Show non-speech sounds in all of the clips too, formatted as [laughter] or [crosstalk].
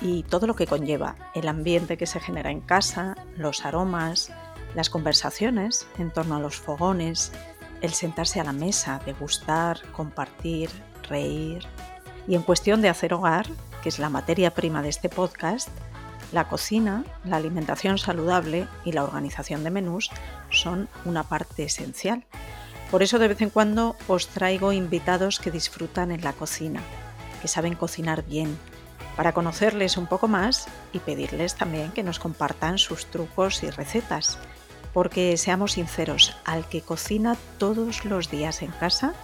y todo lo que conlleva, el ambiente que se genera en casa, los aromas, las conversaciones en torno a los fogones, el sentarse a la mesa, degustar, compartir, reír. Y en cuestión de hacer hogar, que es la materia prima de este podcast, la cocina, la alimentación saludable y la organización de menús son una parte esencial. Por eso de vez en cuando os traigo invitados que disfrutan en la cocina, que saben cocinar bien, para conocerles un poco más y pedirles también que nos compartan sus trucos y recetas. Porque seamos sinceros, al que cocina todos los días en casa,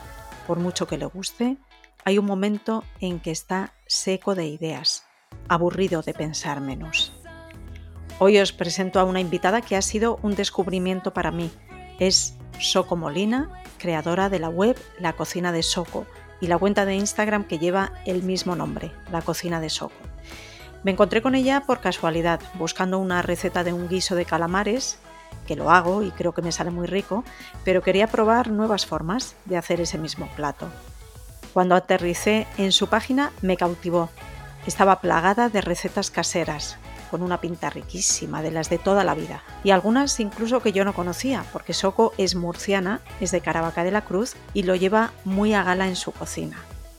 por mucho que le guste, hay un momento en que está seco de ideas, aburrido de pensar menos. Hoy os presento a una invitada que ha sido un descubrimiento para mí. Es Soco Molina, creadora de la web La Cocina de Soco, y la cuenta de Instagram que lleva el mismo nombre, La Cocina de Soco. Me encontré con ella por casualidad, buscando una receta de un guiso de calamares, que lo hago y creo que me sale muy rico, pero quería probar nuevas formas de hacer ese mismo plato. Cuando aterricé en su página me cautivó. Estaba plagada de recetas caseras, con una pinta riquísima de las de toda la vida, y algunas incluso que yo no conocía, porque Soco es murciana, es de Caravaca de la Cruz y lo lleva muy a gala en su cocina.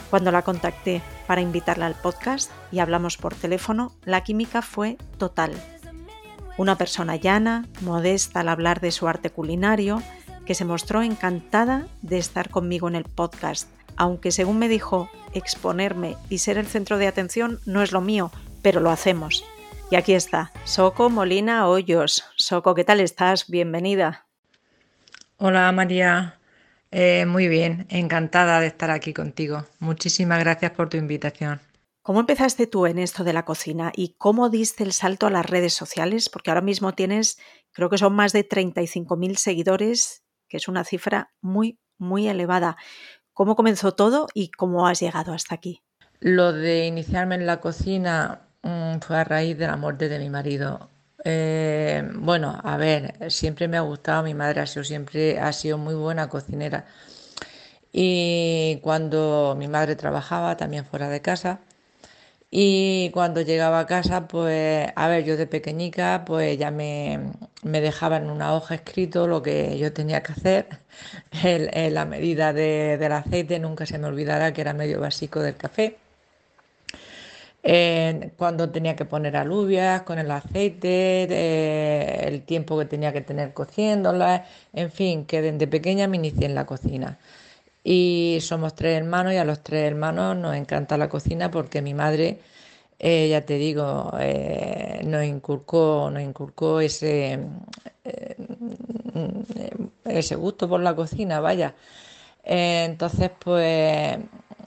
Cuando la contacté para invitarla al podcast y hablamos por teléfono, la química fue total. Una persona llana, modesta al hablar de su arte culinario, que se mostró encantada de estar conmigo en el podcast, aunque según me dijo, exponerme y ser el centro de atención no es lo mío, pero lo hacemos. Y aquí está, Soco Molina Hoyos. Soco, ¿qué tal estás? Bienvenida. Hola María, eh, muy bien, encantada de estar aquí contigo. Muchísimas gracias por tu invitación. ¿Cómo empezaste tú en esto de la cocina y cómo diste el salto a las redes sociales? Porque ahora mismo tienes, creo que son más de 35.000 seguidores, que es una cifra muy, muy elevada. ¿Cómo comenzó todo y cómo has llegado hasta aquí? Lo de iniciarme en la cocina Fue a raíz de la muerte de mi marido. Eh, bueno, a ver, siempre me ha gustado, mi madre ha sido siempre, ha sido muy buena cocinera. Y cuando mi madre trabajaba también fuera de casa, y cuando llegaba a casa, pues, a ver, yo de pequeñica, pues ya me, me dejaba en una hoja escrito lo que yo tenía que hacer, [laughs] en la medida del aceite, nunca se me olvidará que era medio básico del café cuando tenía que poner alubias con el aceite, el tiempo que tenía que tener cociéndolas, en fin, que desde pequeña me inicié en la cocina. Y somos tres hermanos y a los tres hermanos nos encanta la cocina porque mi madre, eh, ya te digo, eh, nos inculcó, nos inculcó ese, eh, ese gusto por la cocina, vaya. entonces, pues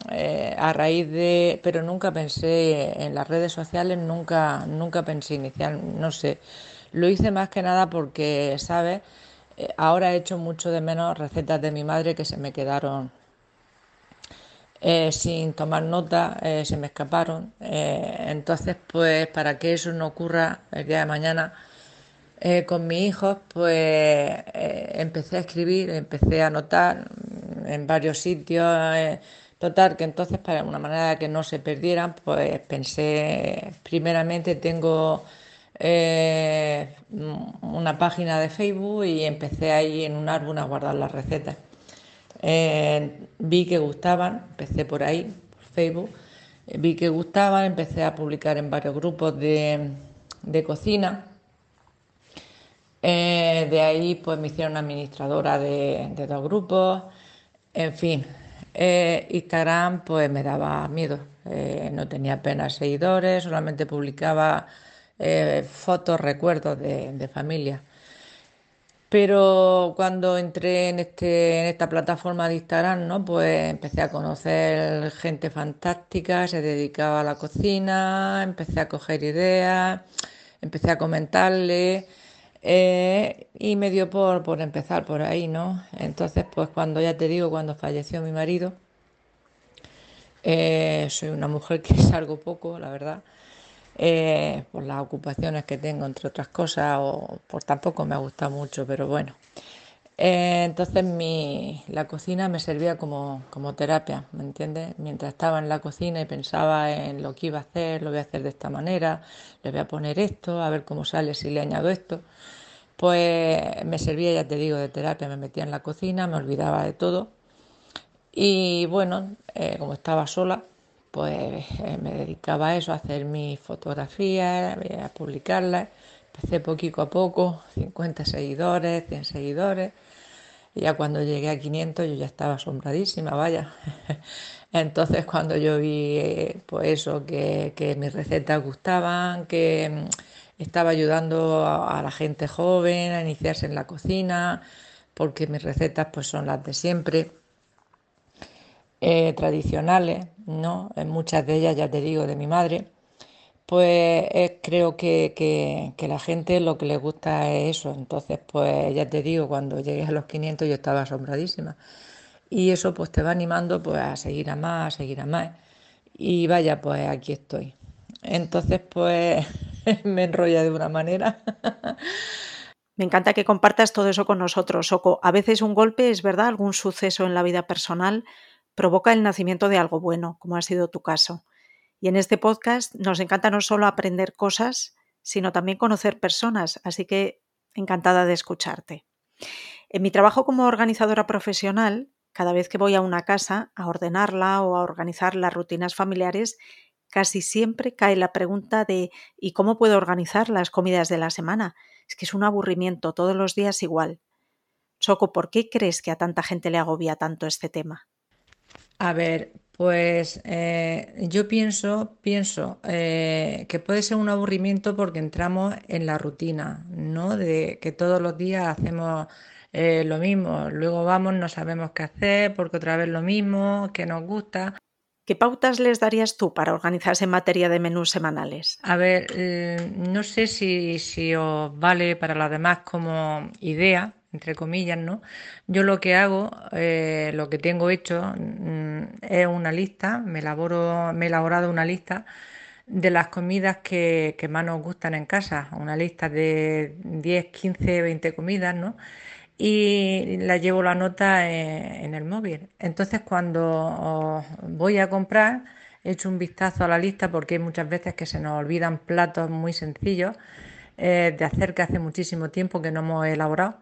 eh, a raíz de, pero nunca pensé en las redes sociales, nunca, nunca pensé iniciar, no sé, lo hice más que nada porque, ¿sabes? Eh, ahora he hecho mucho de menos recetas de mi madre que se me quedaron eh, sin tomar nota, se me escaparon. entonces, pues para que eso no ocurra el día de mañana, con mis hijos, pues empecé a escribir, empecé a anotar en varios sitios Total, que entonces para una manera que no se perdieran, pues pensé, primeramente tengo eh, una página de Facebook y empecé ahí en un álbum a guardar las recetas. Eh, vi que gustaban, empecé por ahí, por Facebook, vi que gustaban, empecé a publicar en varios grupos de, cocina. Eh, de ahí pues me hicieron administradora de, de dos grupos, en fin, eh, Instagram pues me daba miedo, eh, no tenía apenas seguidores, solamente publicaba eh, fotos, recuerdos de, familia. Pero cuando entré en, este, en esta plataforma de Instagram, ¿no? pues empecé a conocer gente fantástica, se dedicaba a la cocina, empecé a coger ideas, empecé a comentarle eh, y me dio por, por empezar por ahí, ¿no? Entonces, pues cuando ya te digo, cuando falleció mi marido, eh, soy una mujer que [laughs] salgo poco, la verdad, eh, por las ocupaciones que tengo, entre otras cosas, o por tampoco me gusta mucho, pero bueno. Eh, entonces mi, la cocina me servía como, terapia, ¿me entiendes? Mientras estaba en la cocina y pensaba en lo que iba a hacer, lo voy a hacer de esta manera, le voy a poner esto, a ver cómo sale si le añado esto, pues me servía, ya te digo, de terapia, me metía en la cocina, me olvidaba de todo y bueno, eh, como estaba sola, pues eh, me dedicaba a eso, a hacer mis fotografías, a publicarlas. Empecé poquito a poco, 50 seguidores, 100 seguidores. Ya cuando llegué a 500 yo ya estaba asombradísima, vaya. [laughs] Entonces cuando yo vi pues eso, que, que mis recetas gustaban, que mm, estaba ayudando a, la gente joven a iniciarse en la cocina, porque mis recetas pues son las de siempre, eh, tradicionales, ¿no? En muchas de ellas, ya te digo, de mi madre, pues creo que, que, la gente lo que le gusta es eso. Entonces, pues ya te digo, cuando llegué a los 500 yo estaba asombradísima. Y eso pues te va animando pues a seguir a más, a seguir a más. Y vaya, pues aquí estoy. Entonces, pues [laughs] me enrolla de una manera. [laughs] Me encanta que compartas todo eso con nosotros, Soco. A veces un golpe es verdad, algún suceso en la vida personal provoca el nacimiento de algo bueno, como ha sido tu caso. Y en este podcast nos encanta no solo aprender cosas, sino también conocer personas, así que encantada de escucharte. En mi trabajo como organizadora profesional, cada vez que voy a una casa a ordenarla o a organizar las rutinas familiares, casi siempre cae la pregunta de ¿y cómo puedo organizar las comidas de la semana? Es que es un aburrimiento todos los días igual. Soco, ¿por qué crees que a tanta gente le agobia tanto este tema? A ver, pues eh, yo pienso, pienso eh, que puede ser un aburrimiento porque entramos en la rutina, ¿no? De que todos los días hacemos eh, lo mismo, luego vamos, no sabemos qué hacer, porque otra vez lo mismo, que nos gusta. ¿Qué pautas les darías tú para organizarse en materia de menús semanales? A ver, no sé si, si os vale para los demás como idea, entre comillas, ¿no? Yo lo que hago, eh, lo que tengo hecho es una lista, me, elaboro, me he elaborado una lista de las comidas que, que, más nos gustan en casa, una lista de 10, 15, 20 comidas, ¿no? Y la llevo la nota en, el móvil. Entonces cuando voy a comprar, echo un vistazo a la lista porque hay muchas veces que se nos olvidan platos muy sencillos eh, de hacer que hace muchísimo tiempo que no hemos elaborado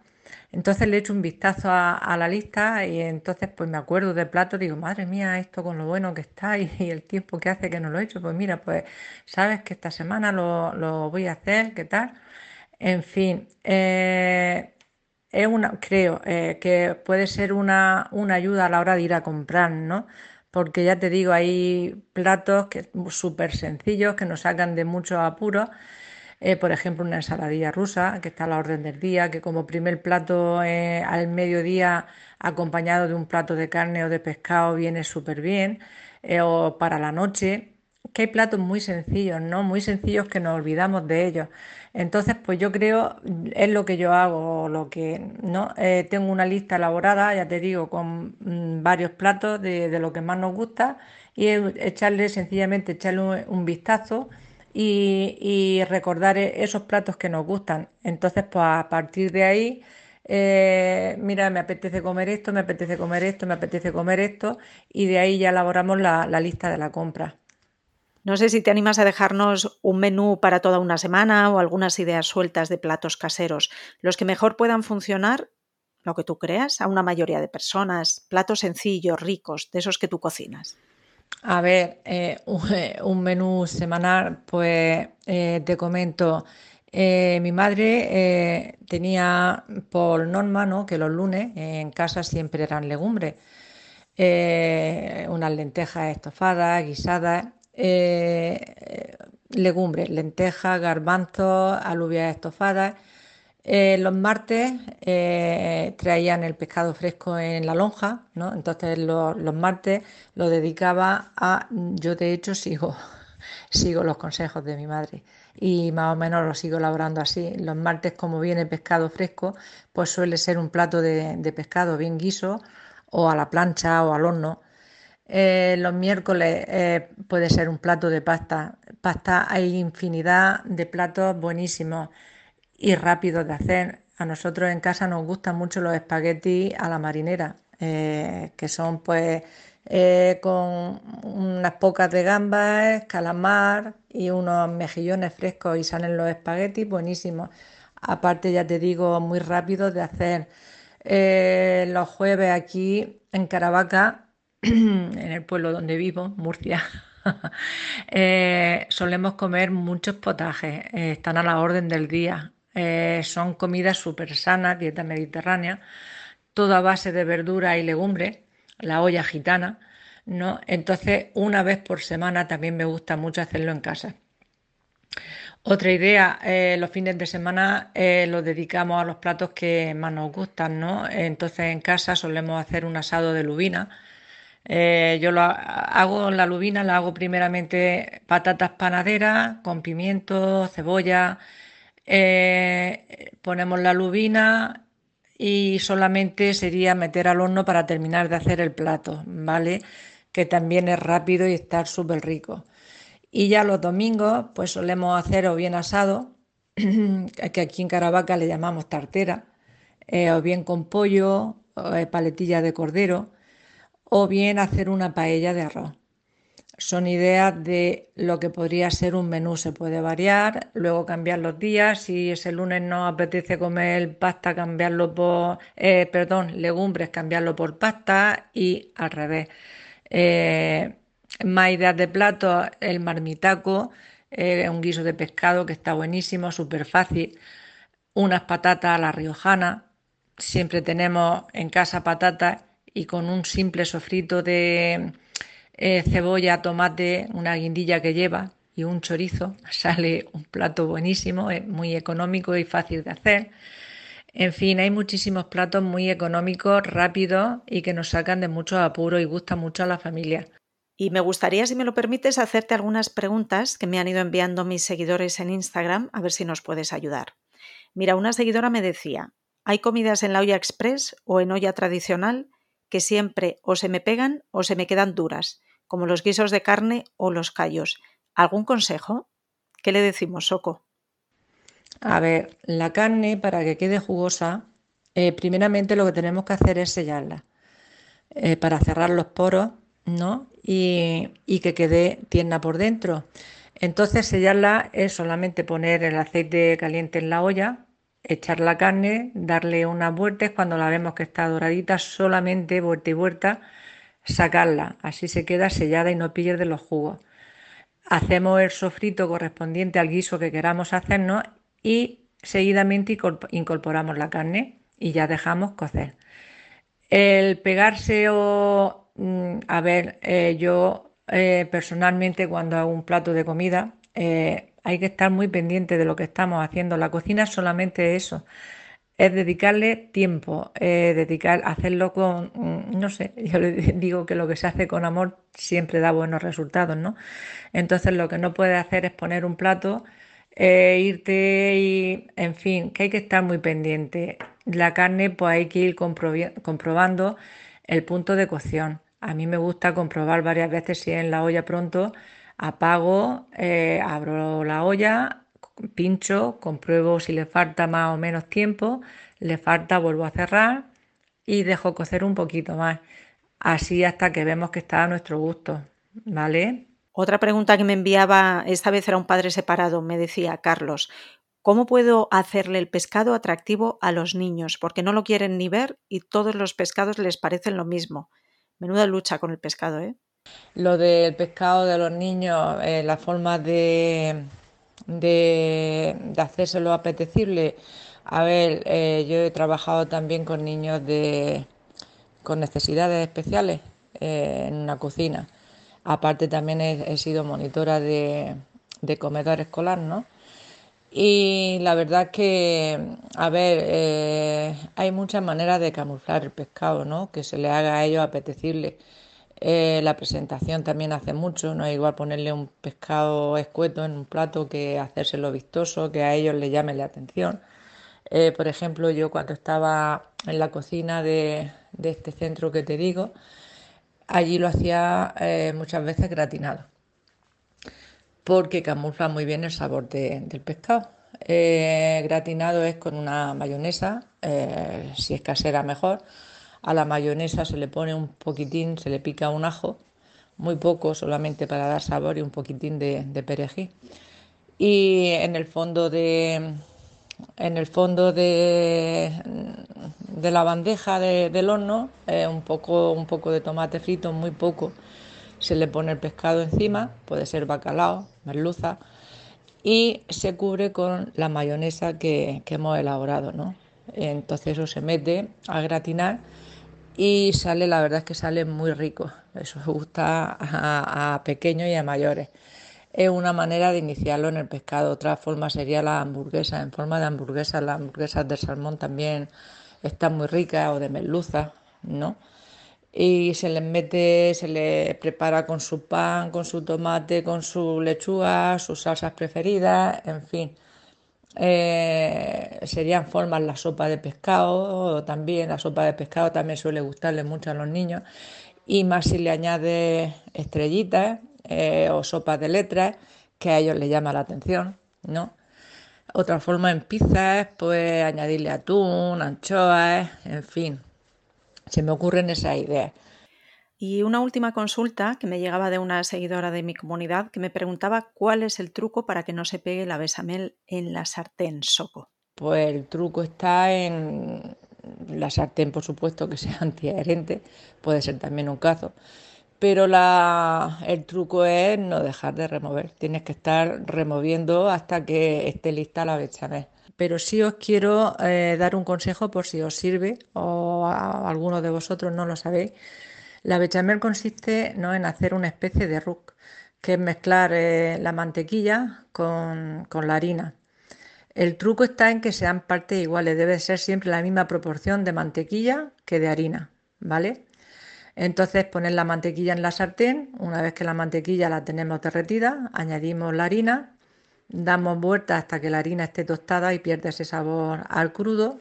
entonces le echo un vistazo a, la lista y entonces pues me acuerdo de plato, digo, madre mía, esto con lo bueno que está y, el tiempo que hace que no lo he hecho, pues mira, pues sabes que esta semana lo, voy a hacer, ¿qué tal? En fin, eh, es una, creo eh, que puede ser una, una, ayuda a la hora de ir a comprar, ¿no? Porque ya te digo, hay platos que súper sencillos que nos sacan de muchos apuros eh, por ejemplo, una ensaladilla rusa, que está a la orden del día, que como primer plato eh, al mediodía acompañado de un plato de carne o de pescado viene súper bien, eh, o para la noche, que hay platos muy sencillos, ¿no? Muy sencillos que nos olvidamos de ellos. Entonces, pues yo creo, es lo que yo hago, lo que, ¿no? tengo una lista elaborada, ya te digo, con mm, varios platos de, de, lo que más nos gusta y echarle, sencillamente, echarle un vistazo y, recordar e-, esos platos que nos gustan. Entonces, pues a partir de ahí, eh, mira, me apetece comer esto, me apetece comer esto, me apetece comer esto, y de ahí ya elaboramos la, la lista de la compra. No sé si te animas a dejarnos un menú para toda una semana o algunas ideas sueltas de platos caseros, los que mejor puedan funcionar, lo que tú creas, a una mayoría de personas, platos sencillos, ricos, de esos que tú cocinas. A ver, eh, un, menú semanal, pues eh, te comento. Eh, mi madre tenía por norma ¿no? que los lunes en casa siempre eran legumbres, unas lentejas estofadas, guisadas, legumbres, lentejas, garbanzos, alubias estofadas eh, los martes eh, traían el pescado fresco en la lonja, ¿no? Entonces los martes lo dedicaba a, yo de hecho sigo, [laughs] sigo los consejos de mi madre. y más o menos lo sigo elaborando así. Los martes, como viene pescado fresco, pues suele ser un plato de, pescado bien guiso o a la plancha o al horno. Eh, los miércoles puede ser un plato de pasta. Pasta hay infinidad de platos buenísimos y rápidos de hacer. A nosotros en casa nos gustan mucho los espaguetis a la marinera, eh, que son pues eh, con unas pocas de gambas, calamar y unos mejillones frescos y salen los espaguetis buenísimos. Aparte, ya te digo, muy rápido de hacer. Eh, los jueves aquí en Caravaca, [clears throat] en el pueblo donde vivo, Murcia, [laughs] solemos comer muchos potajes, están a la orden del día. Eh, son comidas súper sanas, dieta mediterránea, toda base de verdura y legumbres, la olla gitana, ¿no? Entonces, una vez por semana también me gusta mucho hacerlo en casa. Otra idea, eh, los fines de semana eh, los dedicamos a los platos que más nos gustan, ¿no? Entonces en casa solemos hacer un asado de lubina. yo lo hago la lubina, la hago primeramente patatas panaderas con pimiento, cebolla, eh, ponemos la lubina y solamente sería meter al horno para terminar de hacer el plato, ¿vale? Que también es rápido y está súper rico. Y ya los domingos, pues solemos hacer o bien asado, [clears throat] que aquí en Caravaca le llamamos tartera, eh, o bien con pollo, eh, paletilla de cordero, o bien hacer una paella de arroz son ideas de lo que podría ser un menú. Se puede variar, luego cambiar los días. Si ese lunes no apetece comer pasta, cambiarlo por, eh, perdón, legumbres, cambiarlo por pasta y al revés. Eh, más ideas de plato, el marmitaco, eh, un guiso de pescado que está buenísimo, súper fácil. Unas patatas a la riojana. Siempre tenemos en casa patatas y con un simple sofrito de eh, cebolla, tomate, una guindilla que lleva y un chorizo, [laughs] sale un plato buenísimo, es muy económico y fácil de hacer. En fin, hay muchísimos platos muy económicos, rápidos y que nos sacan de mucho apuro y gustan mucho a la familia. Y me gustaría, si me lo permites, hacerte algunas preguntas que me han ido enviando mis seguidores en Instagram, a ver si nos puedes ayudar. Mira, una seguidora me decía, ¿hay comidas en la olla express o en olla tradicional que siempre o se me pegan o se me quedan duras? Como los guisos de carne o los callos. ¿Algún consejo? ¿Qué le decimos, Soco? A ver, la carne para que quede jugosa, eh, primeramente lo que tenemos que hacer es sellarla eh, para cerrar los poros, ¿no? Y, y, que quede tierna por dentro. Entonces sellarla es solamente poner el aceite caliente en la olla, echar la carne, darle unas vueltas, cuando la vemos que está doradita, solamente vuelta y vuelta sacarla, así se queda sellada y no pierde los jugos. Hacemos el sofrito correspondiente al guiso que queramos hacernos y seguidamente incorporamos la carne y ya dejamos cocer. El pegarse o, mm, a ver, eh, yo eh, personalmente cuando hago un plato de comida eh, hay que estar muy pendiente de lo que estamos haciendo. La cocina es solamente eso, es dedicarle tiempo, dedicar, hacerlo con, mm, no sé, [laughs] yo le digo que lo que se hace con amor siempre da buenos resultados, ¿no? Entonces lo que no puedes hacer es poner un plato, eh, irte y, en fin, que hay que estar muy pendiente. La carne, pues hay que ir comprobando el punto de cocción. A mí me gusta comprobar varias veces si en la olla pronto, apago, eh, abro la olla, pincho, compruebo si le falta más o menos tiempo, le falta, vuelvo a cerrar y dejo cocer un poquito más. Así hasta que vemos que está a nuestro gusto, ¿vale? Otra pregunta que me enviaba, esta vez era un padre separado, me decía Carlos, ¿cómo puedo hacerle el pescado atractivo a los niños? Porque no lo quieren ni ver y todos los pescados les parecen lo mismo. Menuda lucha con el pescado, ¿eh? Lo del pescado de los niños, eh, la forma de, de, de hacérselo apetecible. A ver, eh, yo he trabajado también con niños de, con necesidades especiales eh, en una cocina. Aparte también he, sido monitora de, comedor escolar, ¿no? Y la verdad que, a ver, eh, hay muchas maneras de camuflar el pescado, ¿no? Que se le haga a ellos apetecible. Eh, la presentación también hace mucho, no es igual ponerle un pescado escueto en un plato que hacérselo vistoso, que a ellos les llame la atención. Eh, por ejemplo, yo cuando estaba en la cocina de, este centro que te digo, allí lo hacía eh, muchas veces gratinado, porque camufla muy bien el sabor del pescado. gratinado es con una mayonesa, si es casera mejor, a la mayonesa se le pone un poquitín, se le pica un ajo, muy poco solamente para dar sabor y un poquitín de, perejil. Y en el fondo de, en el fondo de, de la bandeja del horno, eh, un, poco, un poco de tomate frito, muy poco. Se le pone el pescado encima, puede ser bacalao, merluza, y se cubre con la mayonesa que, que hemos elaborado. ¿no? Entonces eso se mete a gratinar y sale, la verdad es que sale muy rico. Eso gusta a, pequeños y a mayores. Es una manera de iniciarlo en el pescado. Otra forma sería la hamburguesa, en forma de hamburguesa. Las hamburguesas de salmón también están muy ricas o de merluza, ¿no? Y se les mete, se les prepara con su pan, con su tomate, con su lechuga, sus salsas preferidas, en fin eh, serían formas la sopa de pescado, también la sopa de pescado también suele gustarle mucho a los niños, y más si le añade estrellitas eh, o sopas de letras, que a ellos les llama la atención, ¿no? Otra forma en pizzas, pues añadirle atún, anchoas, en fin. Se me ocurren esas ideas. Y una última consulta que me llegaba de una seguidora de mi comunidad que me preguntaba cuál es el truco para que no se pegue la besamel en la sartén soco. Pues el truco está en la sartén, por supuesto, que sea [laughs] antiadherente, puede ser también un cazo. Pero el truco es no dejar de remover. Tienes que estar removiendo hasta que esté lista la bechamel. Pero sí os quiero eh, dar un consejo por si os sirve o a alguno de vosotros no lo sabéis la bechamel consiste ¿no? en hacer una especie de roux, que es mezclar eh, la mantequilla con, la harina. El truco está en que sean partes iguales, debe ser siempre la misma proporción de mantequilla que de harina, ¿vale? Entonces poner la mantequilla en la sartén, una vez que la mantequilla la tenemos derretida, añadimos la harina, damos vuelta hasta que la harina esté tostada y pierde ese sabor al crudo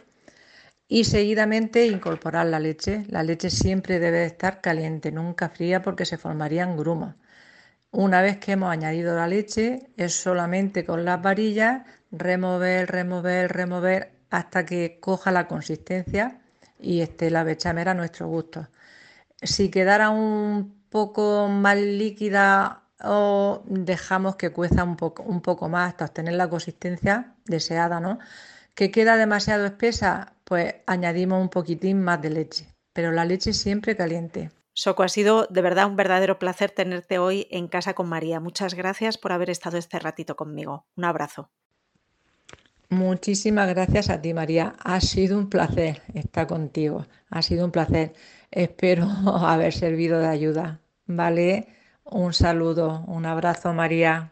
y seguidamente incorporar la leche. La leche siempre debe estar caliente, nunca fría porque se formarían grumos. Una vez que hemos añadido la leche, es solamente con las varillas remover, remover, remover hasta que coja la consistencia y esté la bechamel a nuestro gusto. Si quedara un poco más líquida o dejamos que cueza un poco, un poco más hasta obtener la consistencia deseada, ¿no? que queda demasiado espesa, pues añadimos un poquitín más de leche, pero la leche siempre caliente. Soco, ha sido de verdad un verdadero placer tenerte hoy en casa con María. Muchas gracias por haber estado este ratito conmigo. Un abrazo. Muchísimas gracias a ti, María. Ha sido un placer estar contigo. Ha sido un placer. Espero [laughs] haber servido de ayuda. ¿Vale? Un saludo, un abrazo, María.